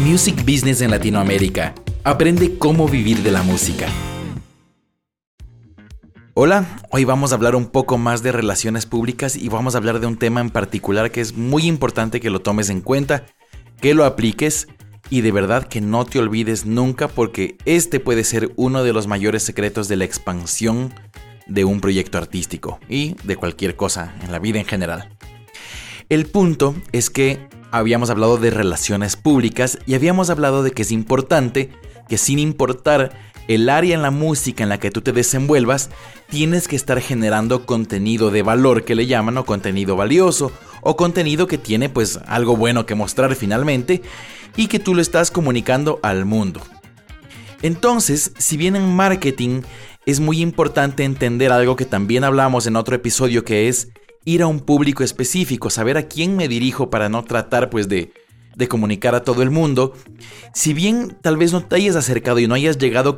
Music Business en Latinoamérica. Aprende cómo vivir de la música. Hola, hoy vamos a hablar un poco más de relaciones públicas y vamos a hablar de un tema en particular que es muy importante que lo tomes en cuenta, que lo apliques y de verdad que no te olvides nunca porque este puede ser uno de los mayores secretos de la expansión de un proyecto artístico y de cualquier cosa en la vida en general. El punto es que habíamos hablado de relaciones públicas y habíamos hablado de que es importante que sin importar el área en la música en la que tú te desenvuelvas, tienes que estar generando contenido de valor que le llaman o contenido valioso o contenido que tiene pues algo bueno que mostrar finalmente y que tú lo estás comunicando al mundo. Entonces, si bien en marketing es muy importante entender algo que también hablamos en otro episodio que es ir a un público específico, saber a quién me dirijo para no tratar pues de, de comunicar a todo el mundo. Si bien tal vez no te hayas acercado y no hayas llegado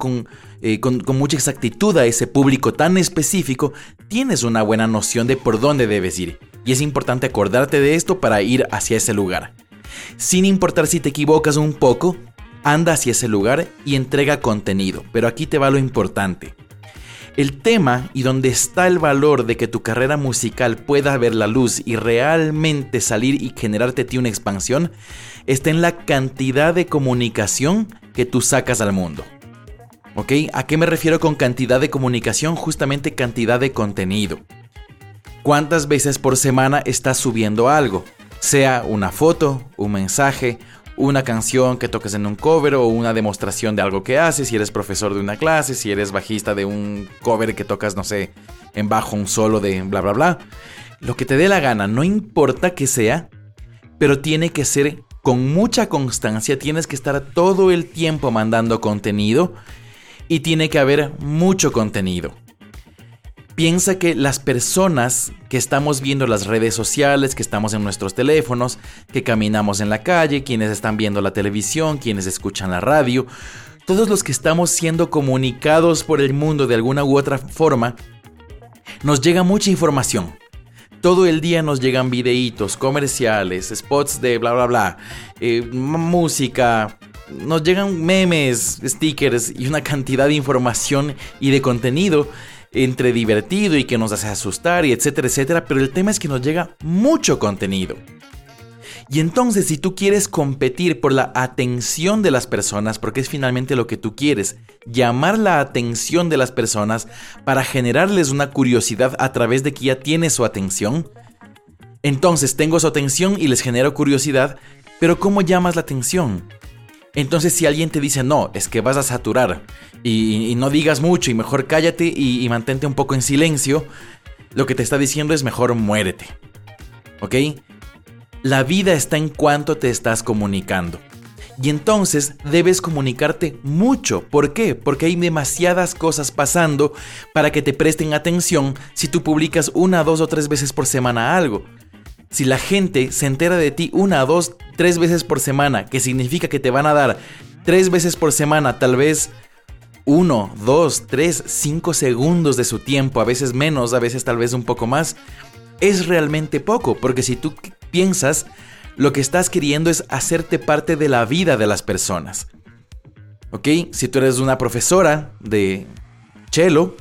eh, con, con, mucha exactitud a ese público tan específico, tienes una buena noción de por dónde debes ir. Y es importante acordarte de esto para ir hacia ese lugar. Sin importar si te equivocas un poco, anda hacia ese lugar y entrega contenido. Pero aquí te va lo importante. El tema y donde está el valor de que tu carrera musical pueda ver la luz y realmente salir y generarte ti una expansión está en la cantidad de comunicación que tú sacas al mundo. ¿Ok? ¿A qué me refiero con cantidad de comunicación? Justamente cantidad de contenido. ¿Cuántas veces por semana estás subiendo algo? Sea una foto, un mensaje, una canción que toques en un cover o una demostración de algo que haces, si eres profesor de una clase, si eres bajista de un cover que tocas, no sé, en bajo un solo de bla, bla, bla. Lo que te dé la gana, no importa que sea, pero tiene que ser con mucha constancia, tienes que estar todo el tiempo mandando contenido y tiene que haber mucho contenido. Piensa que las personas que estamos viendo las redes sociales, que estamos en nuestros teléfonos, que caminamos en la calle, quienes están viendo la televisión, quienes escuchan la radio, todos los que estamos siendo comunicados por el mundo de alguna u otra forma, nos llega mucha información. Todo el día nos llegan videitos, comerciales, spots de bla bla bla, eh, música, nos llegan memes, stickers y una cantidad de información y de contenido entre divertido y que nos hace asustar y etcétera, etcétera, pero el tema es que nos llega mucho contenido. Y entonces si tú quieres competir por la atención de las personas, porque es finalmente lo que tú quieres, llamar la atención de las personas para generarles una curiosidad a través de que ya tienes su atención, entonces tengo su atención y les genero curiosidad, pero ¿cómo llamas la atención? Entonces si alguien te dice, no, es que vas a saturar y, no digas mucho y mejor cállate y, y, mantente un poco en silencio, lo que te está diciendo es mejor muérete. ¿Ok? La vida está en cuanto te estás comunicando. Y entonces debes comunicarte mucho. ¿Por qué? Porque hay demasiadas cosas pasando para que te presten atención si tú publicas una, dos o tres veces por semana algo. Si la gente se entera de ti una, dos, tres veces por semana, que significa que te van a dar tres veces por semana, tal vez uno, dos, tres, cinco segundos de su tiempo, a veces menos, a veces tal vez un poco más, es realmente poco, porque si tú piensas, lo que estás queriendo es hacerte parte de la vida de las personas. ¿Ok? Si tú eres una profesora de cello,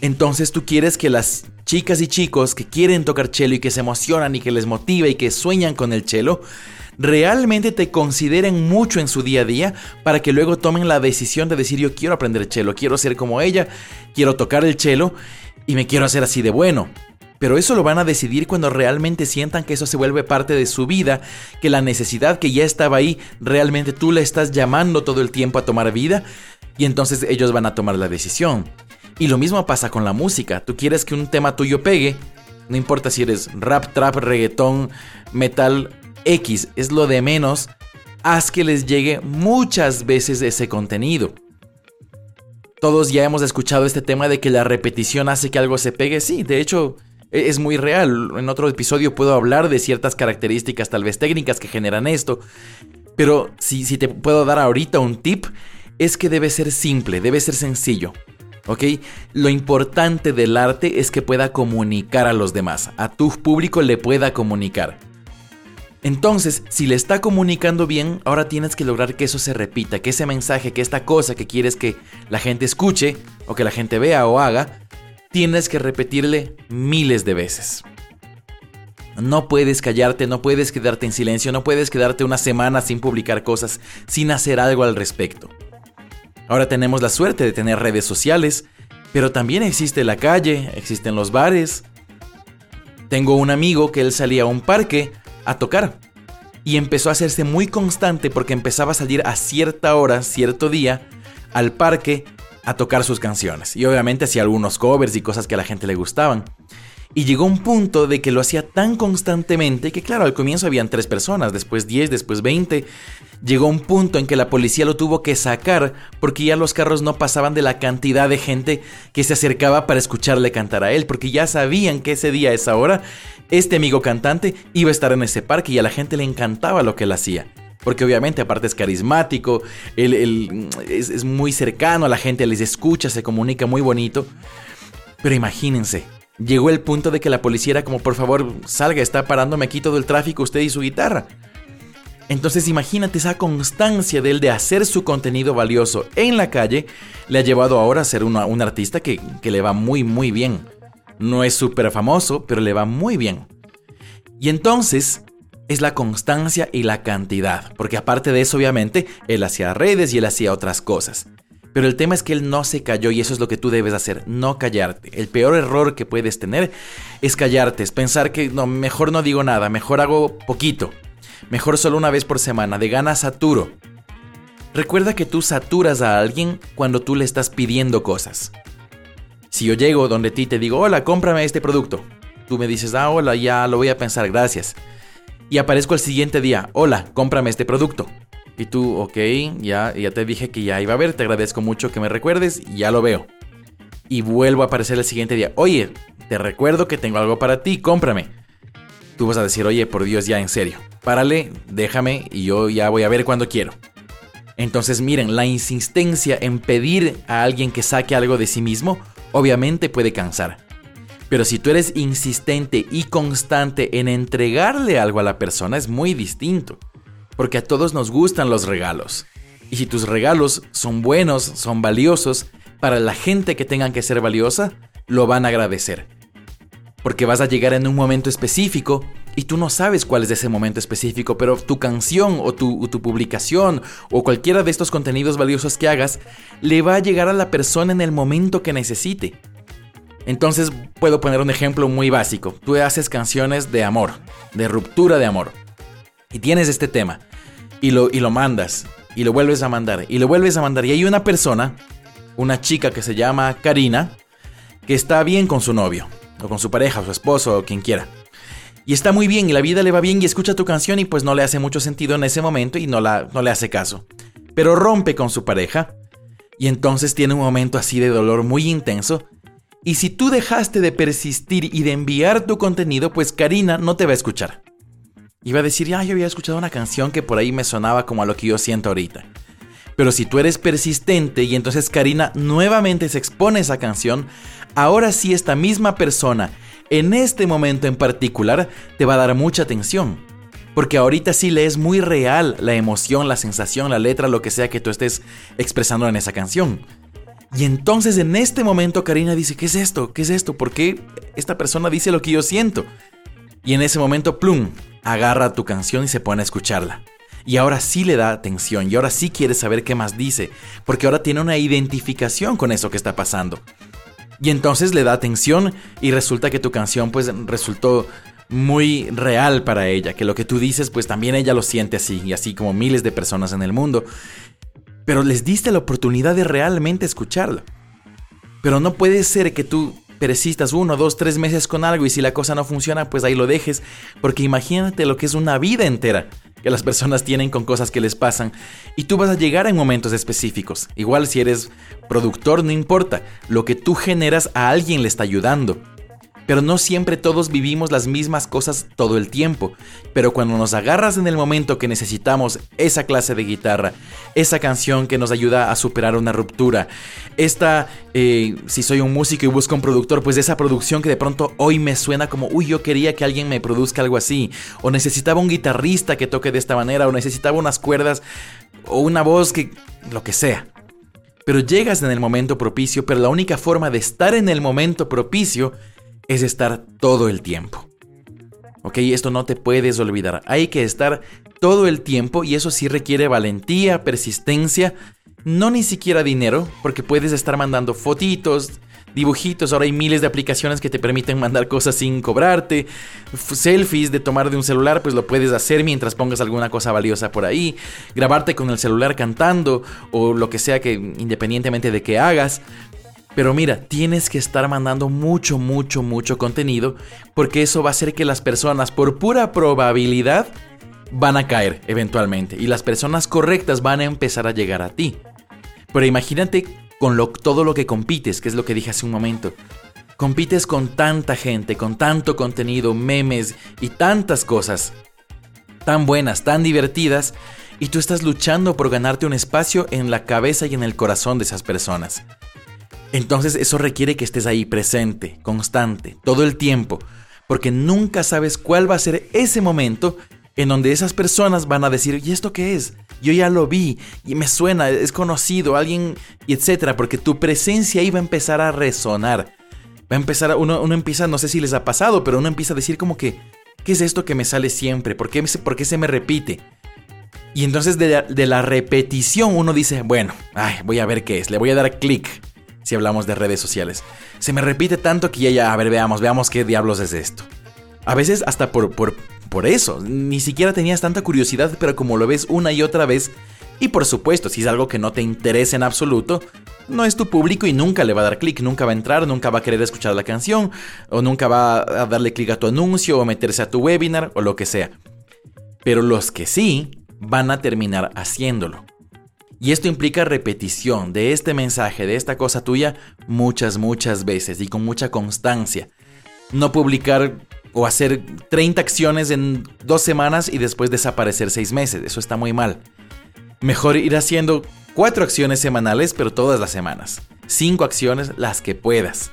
entonces tú quieres que las chicas y chicos que quieren tocar cello y que se emocionan y que les motiva y que sueñan con el cello, realmente te consideren mucho en su día a día para que luego tomen la decisión de decir yo quiero aprender cello, quiero ser como ella, quiero tocar el cello y me quiero hacer así de bueno. Pero eso lo van a decidir cuando realmente sientan que eso se vuelve parte de su vida, que la necesidad que ya estaba ahí, realmente tú la estás llamando todo el tiempo a tomar vida, y entonces ellos van a tomar la decisión. Y lo mismo pasa con la música. Tú quieres que un tema tuyo pegue. No importa si eres rap, trap, reggaetón, metal, X, es lo de menos. Haz que les llegue muchas veces ese contenido. Todos ya hemos escuchado este tema de que la repetición hace que algo se pegue. Sí, de hecho, e-, es muy real. En otro episodio puedo hablar de ciertas características, tal vez técnicas, que generan esto. Pero si, si te puedo dar ahorita un tip, es que debe ser simple, debe ser sencillo. ¿Ok? Lo importante del arte es que pueda comunicar a los demás, a tu público le pueda comunicar. Entonces, si le está comunicando bien, ahora tienes que lograr que eso se repita, que ese mensaje, que esta cosa que quieres que la gente escuche o que la gente vea o haga, tienes que repetirle miles de veces. No puedes callarte, no puedes quedarte en silencio, no puedes quedarte una semana sin publicar cosas, sin hacer algo al respecto. Ahora tenemos la suerte de tener redes sociales, pero también existe la calle, existen los bares. Tengo un amigo que él salía a un parque a tocar y empezó a hacerse muy constante porque empezaba a salir a cierta hora, cierto día, al parque a tocar sus canciones. Y obviamente hacía algunos covers y cosas que a la gente le gustaban. Y llegó un punto de que lo hacía tan constantemente que claro, al comienzo habían tres personas, después 10, después 20. Llegó un punto en que la policía lo tuvo que sacar porque ya los carros no pasaban de la cantidad de gente que se acercaba para escucharle cantar a él, porque ya sabían que ese día, esa hora, este amigo cantante iba a estar en ese parque y a la gente le encantaba lo que él hacía. Porque obviamente aparte es carismático, él, es, es muy cercano a la gente, les escucha, se comunica muy bonito. Pero imagínense, Llegó el punto de que la policía era como, por favor, salga, está parándome aquí todo el tráfico usted y su guitarra. Entonces imagínate esa constancia de él de hacer su contenido valioso en la calle, le ha llevado ahora a ser un artista que, le va muy muy bien. No es súper famoso, pero le va muy bien. Y entonces es la constancia y la cantidad, porque aparte de eso obviamente, él hacía redes y él hacía otras cosas. Pero el tema es que él no se cayó y eso es lo que tú debes hacer, no callarte. El peor error que puedes tener es callarte, es pensar que no, mejor no digo nada, mejor hago poquito, mejor solo una vez por semana, de gana saturo. Recuerda que tú saturas a alguien cuando tú le estás pidiendo cosas. Si yo llego donde ti te digo, hola, cómprame este producto. Tú me dices, ah, hola, ya lo voy a pensar, gracias. Y aparezco el siguiente día, hola, cómprame este producto. Y tú, ok, ya, ya te dije que ya iba a ver, te agradezco mucho que me recuerdes, ya lo veo. Y vuelvo a aparecer el siguiente día, oye, te recuerdo que tengo algo para ti, cómprame. Tú vas a decir, oye, por Dios, ya en serio, párale, déjame y yo ya voy a ver cuando quiero. Entonces miren, la insistencia en pedir a alguien que saque algo de sí mismo, obviamente puede cansar. Pero si tú eres insistente y constante en entregarle algo a la persona, es muy distinto porque a todos nos gustan los regalos. Y si tus regalos son buenos, son valiosos, para la gente que tengan que ser valiosa, lo van a agradecer. Porque vas a llegar en un momento específico y tú no sabes cuál es ese momento específico, pero tu canción o tu, publicación o cualquiera de estos contenidos valiosos que hagas le va a llegar a la persona en el momento que necesite. Entonces puedo poner un ejemplo muy básico. Tú haces canciones de amor, de ruptura de amor. Y tienes este tema y lo, y lo mandas, y lo vuelves a mandar, y lo vuelves a mandar. Y hay una persona, una chica que se llama Karina, que está bien con su novio, o con su pareja, o su esposo, o quien quiera. Y está muy bien, y la vida le va bien, y escucha tu canción, y pues no le hace mucho sentido en ese momento, y no, la, no le hace caso. Pero rompe con su pareja, y entonces tiene un momento así de dolor muy intenso. Y si tú dejaste de persistir y de enviar tu contenido, pues Karina no te va a escuchar. Iba a decir, ya, yo había escuchado una canción que por ahí me sonaba como a lo que yo siento ahorita. Pero si tú eres persistente y entonces Karina nuevamente se expone a esa canción, ahora sí esta misma persona, en este momento en particular, te va a dar mucha atención. Porque ahorita sí le es muy real la emoción, la sensación, la letra, lo que sea que tú estés expresando en esa canción. Y entonces en este momento Karina dice, ¿qué es esto? ¿Qué es esto? ¿Por qué esta persona dice lo que yo siento? Y en ese momento, plum, agarra tu canción y se pone a escucharla. Y ahora sí le da atención y ahora sí quiere saber qué más dice, porque ahora tiene una identificación con eso que está pasando. Y entonces le da atención y resulta que tu canción pues resultó muy real para ella, que lo que tú dices pues también ella lo siente así, y así como miles de personas en el mundo. Pero les diste la oportunidad de realmente escucharla. Pero no puede ser que tú persistas uno, dos, tres meses con algo y si la cosa no funciona, pues ahí lo dejes. Porque imagínate lo que es una vida entera que las personas tienen con cosas que les pasan y tú vas a llegar en momentos específicos. Igual si eres productor, no importa, lo que tú generas a alguien le está ayudando. Pero no siempre todos vivimos las mismas cosas todo el tiempo. Pero cuando nos agarras en el momento que necesitamos esa clase de guitarra, esa canción que nos ayuda a superar una ruptura, esta, eh, si soy un músico y busco un productor, pues esa producción que de pronto hoy me suena como, uy, yo quería que alguien me produzca algo así, o necesitaba un guitarrista que toque de esta manera, o necesitaba unas cuerdas, o una voz que, lo que sea pero llegas en el momento propicio, pero la única forma de estar en el momento propicio es estar todo el tiempo. Ok, esto no te puedes olvidar. Hay que estar todo el tiempo y eso sí requiere valentía, persistencia, no ni siquiera dinero, porque puedes estar mandando fotitos, dibujitos, ahora hay miles de aplicaciones que te permiten mandar cosas sin cobrarte, selfies de tomar de un celular, pues lo puedes hacer mientras pongas alguna cosa valiosa por ahí, grabarte con el celular cantando o lo que sea que independientemente de que hagas, pero mira, tienes que estar mandando mucho, mucho, mucho contenido porque eso va a hacer que las personas, por pura probabilidad, van a caer eventualmente y las personas correctas van a empezar a llegar a ti. Pero imagínate con todo lo que compites, que es lo que dije hace un momento. Compites con tanta gente, con tanto contenido, memes y tantas cosas tan buenas, tan divertidas, y tú estás luchando por ganarte un espacio en la cabeza y en el corazón de esas personas. Entonces eso requiere que estés ahí presente, constante, todo el tiempo, porque nunca sabes cuál va a ser ese momento en donde esas personas van a decir, ¿y esto qué es? Yo ya lo vi y me suena, es conocido, alguien, etcétera, porque tu presencia ahí va a empezar a resonar. Va a empezar, uno, uno empieza, no sé si les ha pasado, pero uno empieza a decir como que, ¿qué es esto que me sale siempre? ¿Por qué, por qué se me repite? Y entonces de la, de la repetición uno dice, bueno, ay, voy a ver qué es, le voy a dar clic si hablamos de redes sociales. Se me repite tanto que ya, ya, a ver, veamos, veamos qué diablos es esto. A veces hasta por, por, por eso, ni siquiera tenías tanta curiosidad, pero como lo ves una y otra vez, y por supuesto, si es algo que no te interesa en absoluto, no es tu público y nunca le va a dar clic, nunca va a entrar, nunca va a querer escuchar la canción, o nunca va a darle clic a tu anuncio, o meterse a tu webinar, o lo que sea. Pero los que sí, van a terminar haciéndolo. Y esto implica repetición de este mensaje, de esta cosa tuya, muchas, muchas veces y con mucha constancia. No publicar o hacer 30 acciones en dos semanas y después desaparecer seis meses. Eso está muy mal. Mejor ir haciendo cuatro acciones semanales, pero todas las semanas. Cinco acciones, las que puedas.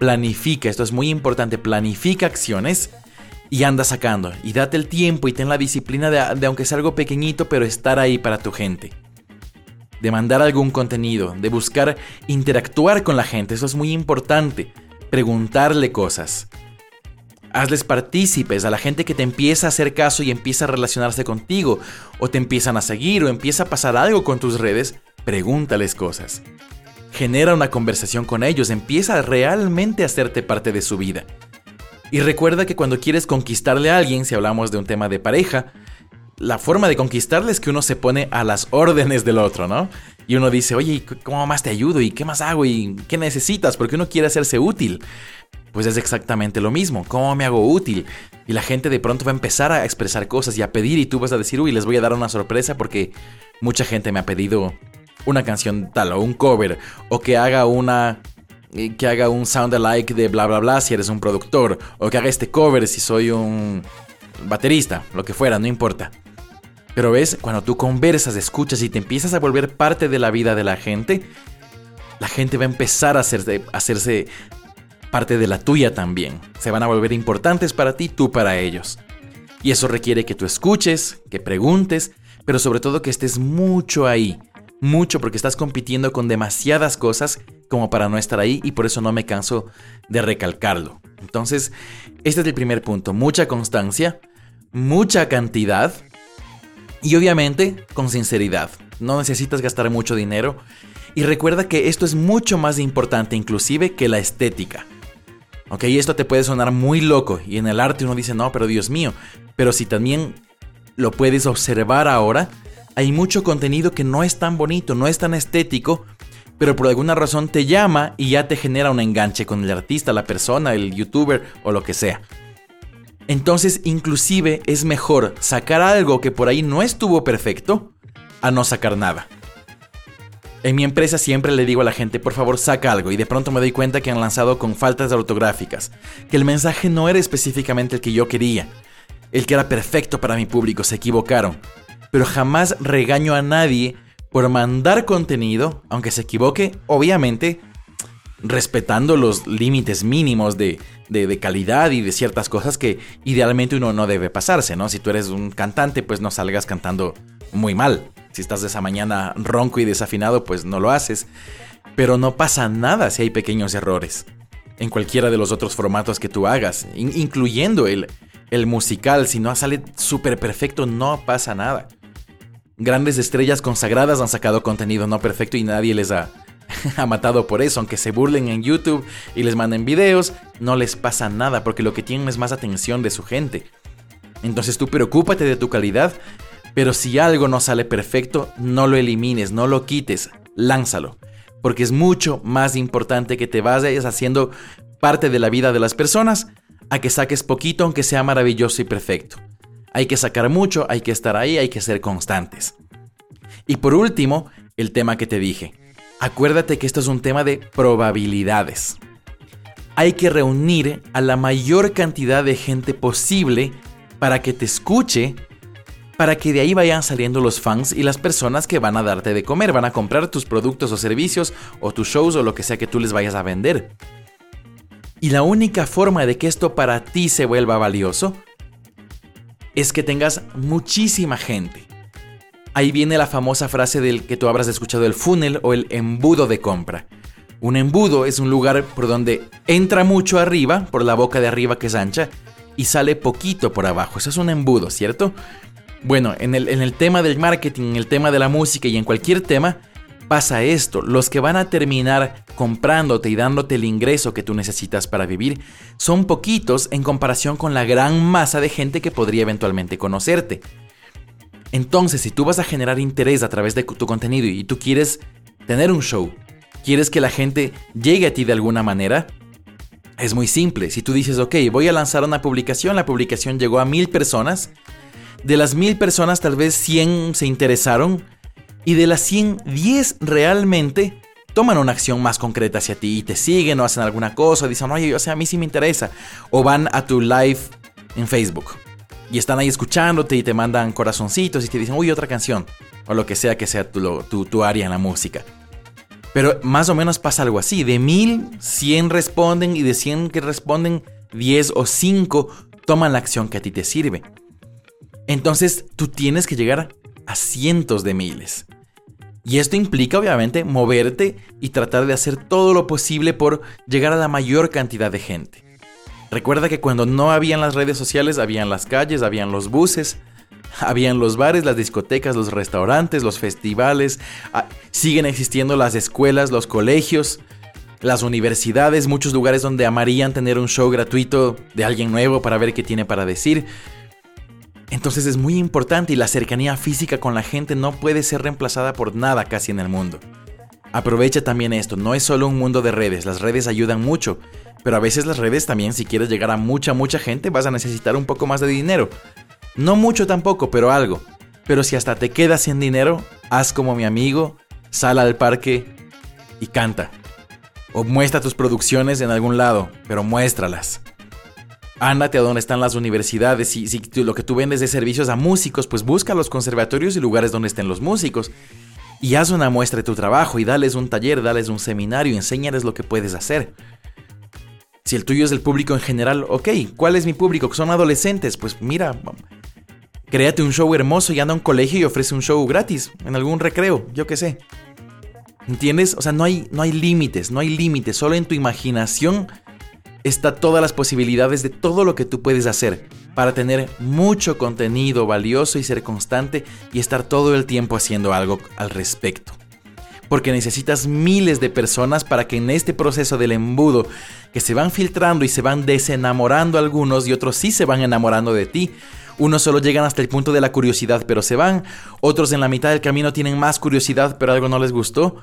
Planifica, esto es muy importante, planifica acciones y anda sacando. Y date el tiempo y ten la disciplina de, de aunque sea algo pequeñito, pero estar ahí para tu gente de mandar algún contenido, de buscar interactuar con la gente, eso es muy importante, preguntarle cosas. Hazles partícipes a la gente que te empieza a hacer caso y empieza a relacionarse contigo, o te empiezan a seguir, o empieza a pasar algo con tus redes, pregúntales cosas. Genera una conversación con ellos, empieza realmente a hacerte parte de su vida. Y recuerda que cuando quieres conquistarle a alguien, si hablamos de un tema de pareja, la forma de conquistarle es que uno se pone a las órdenes del otro, ¿no? Y uno dice, oye, ¿cómo más te ayudo? ¿Y qué más hago? ¿Y qué necesitas? Porque uno quiere hacerse útil. Pues es exactamente lo mismo. ¿Cómo me hago útil? Y la gente de pronto va a empezar a expresar cosas y a pedir y tú vas a decir, uy, les voy a dar una sorpresa porque mucha gente me ha pedido una canción tal o un cover o que haga una eh, que haga un sound alike de bla bla bla si eres un productor o que haga este cover si soy un baterista, lo que fuera, no importa. Pero ves, cuando tú conversas, escuchas y te empiezas a volver parte de la vida de la gente, la gente va a empezar a hacerse, a hacerse parte de la tuya también. Se van a volver importantes para ti, tú para ellos. Y eso requiere que tú escuches, que preguntes, pero sobre todo que estés mucho ahí. Mucho porque estás compitiendo con demasiadas cosas como para no estar ahí y por eso no me canso de recalcarlo. Entonces, este es el primer punto. Mucha constancia, mucha cantidad y obviamente con sinceridad. No necesitas gastar mucho dinero. Y recuerda que esto es mucho más importante inclusive que la estética. Ok, esto te puede sonar muy loco y en el arte uno dice, no, pero Dios mío. Pero si también lo puedes observar ahora, hay mucho contenido que no es tan bonito, no es tan estético, pero por alguna razón te llama y ya te genera un enganche con el artista, la persona, el youtuber o lo que sea. Entonces, inclusive es mejor sacar algo que por ahí no estuvo perfecto a no sacar nada. En mi empresa siempre le digo a la gente, por favor saca algo y de pronto me doy cuenta que han lanzado con faltas ortográficas, que el mensaje no era específicamente el que yo quería, el que era perfecto para mi público, se equivocaron. Pero jamás regaño a nadie por mandar contenido, aunque se equivoque, obviamente respetando los límites mínimos de, de, calidad y de ciertas cosas que idealmente uno no debe pasarse, ¿no? Si tú eres un cantante, pues no salgas cantando muy mal. Si estás de esa mañana ronco y desafinado, pues no lo haces. Pero no pasa nada si hay pequeños errores. En cualquiera de los otros formatos que tú hagas, incluyendo el, el musical, si no sale súper perfecto, no pasa nada. Grandes estrellas consagradas han sacado contenido no perfecto y nadie les ha, ha matado por eso, aunque se burlen en YouTube y les manden videos, no les pasa nada porque lo que tienen es más atención de su gente. Entonces tú preocúpate de tu calidad pero si algo no sale perfecto, no lo elimines, no lo quites, lánzalo. Porque es mucho más importante que te vayas haciendo parte de la vida de las personas a que saques poquito aunque sea maravilloso y perfecto. Hay que sacar mucho, hay que estar ahí, hay que ser constantes. Y por último, el tema que te dije. Acuérdate que esto es un tema de probabilidades. Hay que reunir a la mayor cantidad de gente posible para que te escuche para que de ahí vayan saliendo los fans y las personas que van a darte de comer, van a comprar tus productos o servicios o tus shows o lo que sea que tú les vayas a vender. Y la única forma de que esto para ti se vuelva valioso es que tengas muchísima gente. Ahí viene la famosa frase del que tú habrás escuchado el funnel o el embudo de compra. Un embudo es un lugar por donde entra mucho arriba, por la boca de arriba que es ancha, y sale poquito por abajo. Eso es un embudo, ¿cierto? Bueno, en el, tema del marketing, en el tema de la música y en cualquier tema, pasa esto. Los que van a terminar comprándote y dándote el ingreso que tú necesitas para vivir son poquitos en comparación con la gran masa de gente que podría eventualmente conocerte. Entonces, si tú vas a generar interés a través de tu contenido y tú quieres tener un show, quieres que la gente llegue a ti de alguna manera, es muy simple. Si tú dices, ok, voy a lanzar una publicación, la publicación llegó a mil personas, de las mil personas, tal vez 100 se interesaron. Y de las 100, 10 realmente toman una acción más concreta hacia ti y te siguen o hacen alguna cosa, dicen, oye, o sea, a mí sí me interesa. O van a tu live en Facebook y están ahí escuchándote y te mandan corazoncitos y te dicen, uy, otra canción. O lo que sea que sea tu, tu, tu área en la música. Pero más o menos pasa algo así. De mil, 100 responden y de 100 que responden, 10 o 5 toman la acción que a ti te sirve. Entonces tú tienes que llegar a cientos de miles. Y esto implica obviamente moverte y tratar de hacer todo lo posible por llegar a la mayor cantidad de gente. Recuerda que cuando no habían las redes sociales, habían las calles, habían los buses, habían los bares, las discotecas, los restaurantes, los festivales, ah, siguen existiendo las escuelas, los colegios, las universidades, muchos lugares donde amarían tener un show gratuito de alguien nuevo para ver qué tiene para decir. Entonces es muy importante y la cercanía física con la gente no puede ser reemplazada por nada casi en el mundo. Aprovecha también esto, no es solo un mundo de redes, las redes ayudan mucho, pero a veces las redes también si quieres llegar a mucha, mucha gente vas a necesitar un poco más de dinero. No mucho tampoco, pero algo. Pero si hasta te quedas sin dinero, haz como mi amigo, sal al parque y canta. O muestra tus producciones en algún lado, pero muéstralas ándate a donde están las universidades. Si, si lo que tú vendes de servicios a músicos, pues busca los conservatorios y lugares donde estén los músicos. Y haz una muestra de tu trabajo y dales un taller, dales un seminario, enséñales lo que puedes hacer. Si el tuyo es el público en general, ok, ¿cuál es mi público? ¿Son adolescentes? Pues mira, créate un show hermoso y anda a un colegio y ofrece un show gratis, en algún recreo, yo qué sé. ¿Entiendes? O sea, no hay, no hay límites, no hay límites, solo en tu imaginación está todas las posibilidades de todo lo que tú puedes hacer para tener mucho contenido valioso y ser constante y estar todo el tiempo haciendo algo al respecto. Porque necesitas miles de personas para que en este proceso del embudo, que se van filtrando y se van desenamorando algunos y otros sí se van enamorando de ti, unos solo llegan hasta el punto de la curiosidad pero se van, otros en la mitad del camino tienen más curiosidad pero algo no les gustó,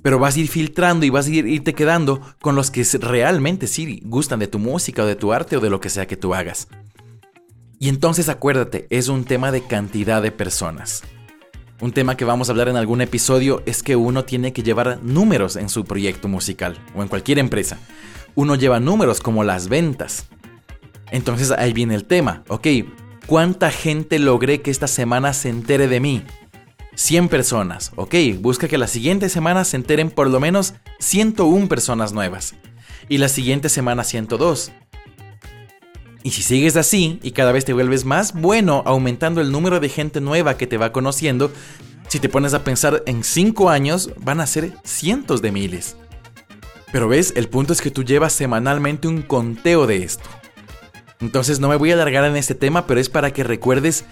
pero vas a ir filtrando y vas a ir, irte quedando con los que realmente sí gustan de tu música o de tu arte o de lo que sea que tú hagas. Y entonces acuérdate, es un tema de cantidad de personas. Un tema que vamos a hablar en algún episodio es que uno tiene que llevar números en su proyecto musical o en cualquier empresa. Uno lleva números como las ventas. Entonces ahí viene el tema, ok, ¿cuánta gente logré que esta semana se entere de mí? 100 personas, ok, busca que la siguiente semana se enteren por lo menos 101 personas nuevas. Y la siguiente semana 102. Y si sigues así y cada vez te vuelves más bueno aumentando el número de gente nueva que te va conociendo, si te pones a pensar en 5 años van a ser cientos de miles. Pero ves, el punto es que tú llevas semanalmente un conteo de esto. Entonces no me voy a alargar en este tema, pero es para que recuerdes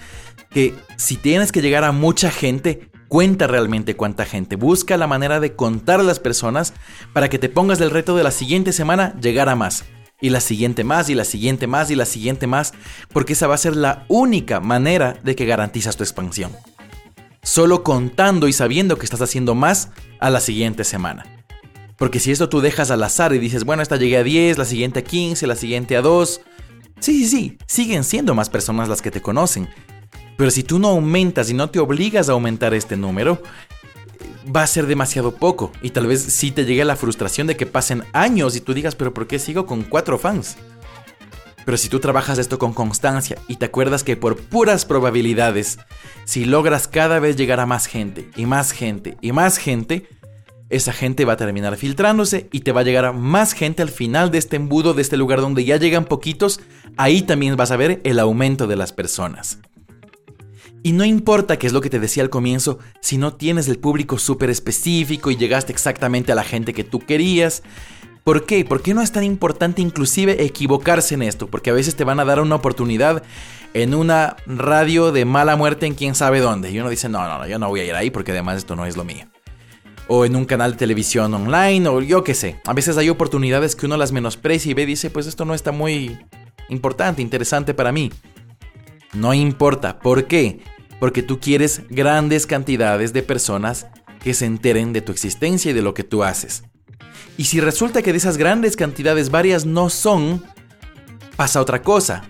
que si tienes que llegar a mucha gente, cuenta realmente cuánta gente. Busca la manera de contar a las personas para que te pongas del reto de la siguiente semana llegar a más y la siguiente más, y la siguiente más, y la siguiente más, porque esa va a ser la única manera de que garantizas tu expansión. Solo contando y sabiendo que estás haciendo más a la siguiente semana. Porque si esto tú dejas al azar y dices, bueno, esta llegué a 10, la siguiente a 15, la siguiente a 2, sí, sí, sí, siguen siendo más personas las que te conocen. Pero si tú no aumentas y no te obligas a aumentar este número, va a ser demasiado poco. Y tal vez sí te llegue la frustración de que pasen años y tú digas, pero ¿por qué sigo con cuatro fans? Pero si tú trabajas esto con constancia y te acuerdas que por puras probabilidades, si logras cada vez llegar a más gente y más gente y más gente, esa gente va a terminar filtrándose y te va a llegar a más gente al final de este embudo, de este lugar donde ya llegan poquitos, ahí también vas a ver el aumento de las personas. Y no importa qué es lo que te decía al comienzo, si no tienes el público súper específico y llegaste exactamente a la gente que tú querías. ¿Por qué? ¿Por qué no es tan importante inclusive equivocarse en esto? Porque a veces te van a dar una oportunidad en una radio de mala muerte en quién sabe dónde. Y uno dice, no, no, no, yo no voy a ir ahí porque además esto no es lo mío. O en un canal de televisión online, o yo qué sé. A veces hay oportunidades que uno las menosprecia y ve y dice, pues esto no está muy importante, interesante para mí. No importa. ¿Por qué? Porque tú quieres grandes cantidades de personas que se enteren de tu existencia y de lo que tú haces. Y si resulta que de esas grandes cantidades varias no son, pasa otra cosa.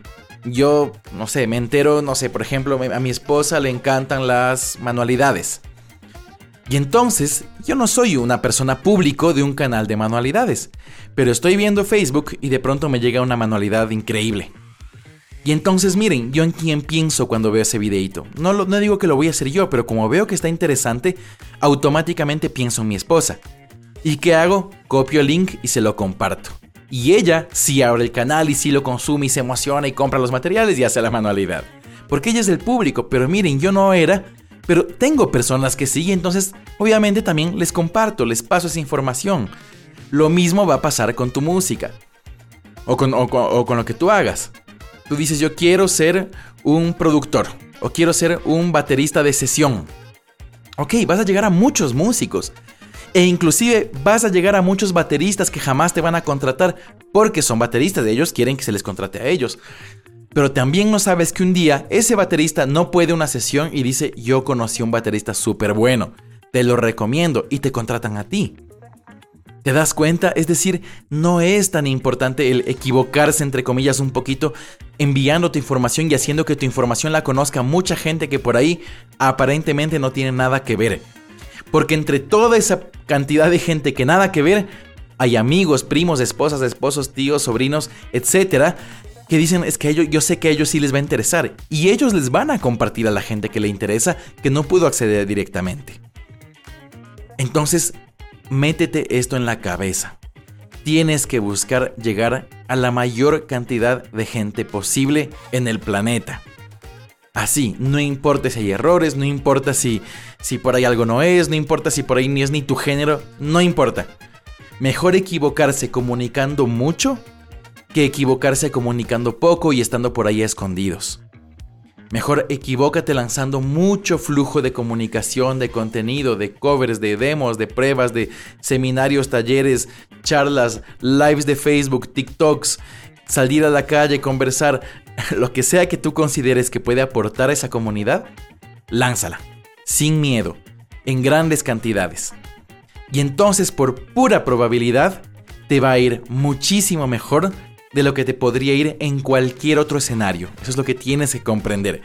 Yo, no sé, me entero, no sé, por ejemplo, a mi esposa le encantan las manualidades. Y entonces, yo no soy una persona público de un canal de manualidades, pero estoy viendo Facebook y de pronto me llega una manualidad increíble. Y entonces miren, yo en quién pienso cuando veo ese videito. No, no digo que lo voy a hacer yo, pero como veo que está interesante, automáticamente pienso en mi esposa. ¿Y qué hago? Copio el link y se lo comparto. Y ella sí abre el canal y sí lo consume y se emociona y compra los materiales y hace la manualidad. Porque ella es el público, pero miren, yo no era, pero tengo personas que sí, entonces obviamente también les comparto, les paso esa información. Lo mismo va a pasar con tu música. O con, o con lo que tú hagas. Tú dices, yo quiero ser un productor o quiero ser un baterista de sesión. Ok, vas a llegar a muchos músicos. E inclusive vas a llegar a muchos bateristas que jamás te van a contratar porque son bateristas, de ellos quieren que se les contrate a ellos. Pero también no sabes que un día ese baterista no puede una sesión y dice, yo conocí un baterista súper bueno, te lo recomiendo y te contratan a ti. ¿Te das cuenta? Es decir, no es tan importante el equivocarse, entre comillas, un poquito, enviando tu información y haciendo que tu información la conozca mucha gente que por ahí aparentemente no tiene nada que ver. Porque entre toda esa cantidad de gente que nada que ver, hay amigos, primos, esposas, esposos, tíos, sobrinos, etcétera, que dicen es que ellos, yo sé que a ellos sí les va a interesar y ellos les van a compartir a la gente que le interesa que no pudo acceder directamente. Entonces, métete esto en la cabeza. Tienes que buscar llegar a la mayor cantidad de gente posible en el planeta. Así, no importa si hay errores, no importa si, si por ahí algo no es, no importa si por ahí ni es ni tu género, no importa. Mejor equivocarse comunicando mucho que equivocarse comunicando poco y estando por ahí escondidos. Mejor equivócate lanzando mucho flujo de comunicación, de contenido, de covers, de demos, de pruebas, de seminarios, talleres, charlas, lives de Facebook, TikToks, salir a la calle, conversar, lo que sea que tú consideres que puede aportar a esa comunidad, lánzala, sin miedo, en grandes cantidades. Y entonces por pura probabilidad te va a ir muchísimo mejor de lo que te podría ir en cualquier otro escenario. Eso es lo que tienes que comprender.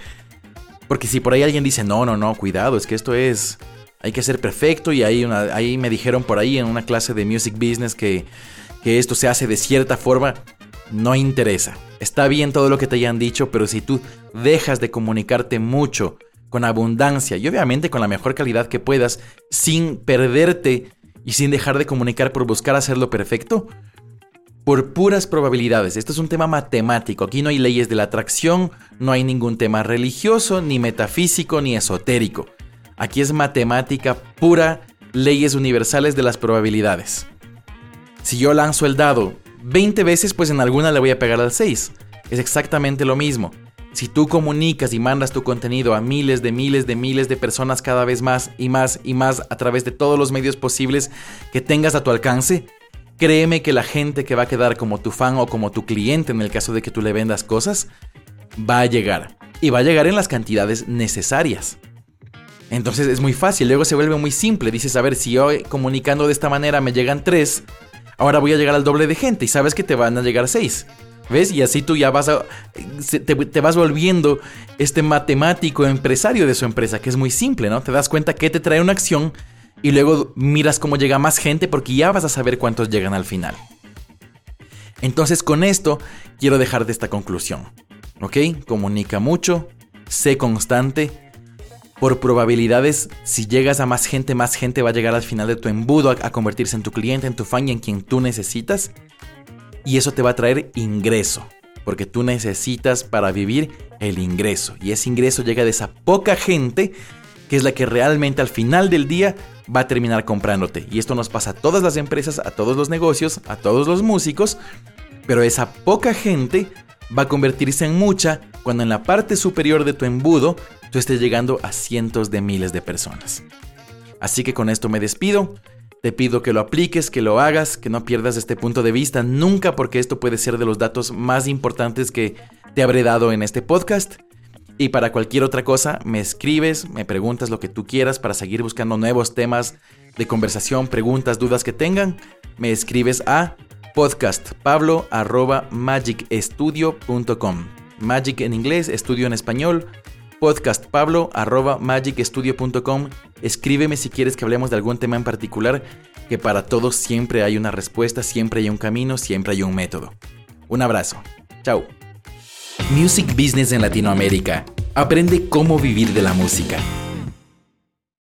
Porque si por ahí alguien dice, no, no, no, cuidado, es que esto es, hay que ser perfecto y ahí, una, ahí me dijeron por ahí en una clase de music business que, que esto se hace de cierta forma, no interesa. Está bien todo lo que te hayan dicho, pero si tú dejas de comunicarte mucho, con abundancia y obviamente con la mejor calidad que puedas, sin perderte y sin dejar de comunicar por buscar hacerlo perfecto, por puras probabilidades. Esto es un tema matemático. Aquí no hay leyes de la atracción, no hay ningún tema religioso, ni metafísico, ni esotérico. Aquí es matemática pura, leyes universales de las probabilidades. Si yo lanzo el dado 20 veces, pues en alguna le voy a pegar al 6. Es exactamente lo mismo. Si tú comunicas y mandas tu contenido a miles de miles de miles de personas cada vez más y más y más a través de todos los medios posibles que tengas a tu alcance, Créeme que la gente que va a quedar como tu fan o como tu cliente en el caso de que tú le vendas cosas, va a llegar. Y va a llegar en las cantidades necesarias. Entonces es muy fácil, luego se vuelve muy simple. Dices, a ver, si yo comunicando de esta manera me llegan tres, ahora voy a llegar al doble de gente y sabes que te van a llegar seis. ¿Ves? Y así tú ya vas a, te, vas volviendo este matemático empresario de su empresa, que es muy simple, ¿no? Te das cuenta que te trae una acción y luego miras cómo llega más gente porque ya vas a saber cuántos llegan al final. Entonces con esto quiero dejar de esta conclusión. ¿Ok? Comunica mucho, sé constante. Por probabilidades, si llegas a más gente, más gente va a llegar al final de tu embudo a, a convertirse en tu cliente, en tu fan y en quien tú necesitas. Y eso te va a traer ingreso porque tú necesitas para vivir el ingreso. Y ese ingreso llega de esa poca gente que es la que realmente al final del día va a terminar comprándote. Y esto nos pasa a todas las empresas, a todos los negocios, a todos los músicos, pero esa poca gente va a convertirse en mucha cuando en la parte superior de tu embudo tú estés llegando a cientos de miles de personas. Así que con esto me despido. Te pido que lo apliques, que lo hagas, que no pierdas este punto de vista nunca porque esto puede ser de los datos más importantes que te habré dado en este podcast. Y para cualquier otra cosa, me escribes, me preguntas lo que tú quieras para seguir buscando nuevos temas de conversación, preguntas, dudas que tengan. Me escribes a podcastpablo.magicstudio.com. Magic en inglés, estudio en español. Podcastpablo.magicstudio.com. Escríbeme si quieres que hablemos de algún tema en particular, que para todos siempre hay una respuesta, siempre hay un camino, siempre hay un método. Un abrazo. Chao. Music Business en Latinoamérica. Aprende cómo vivir de la música.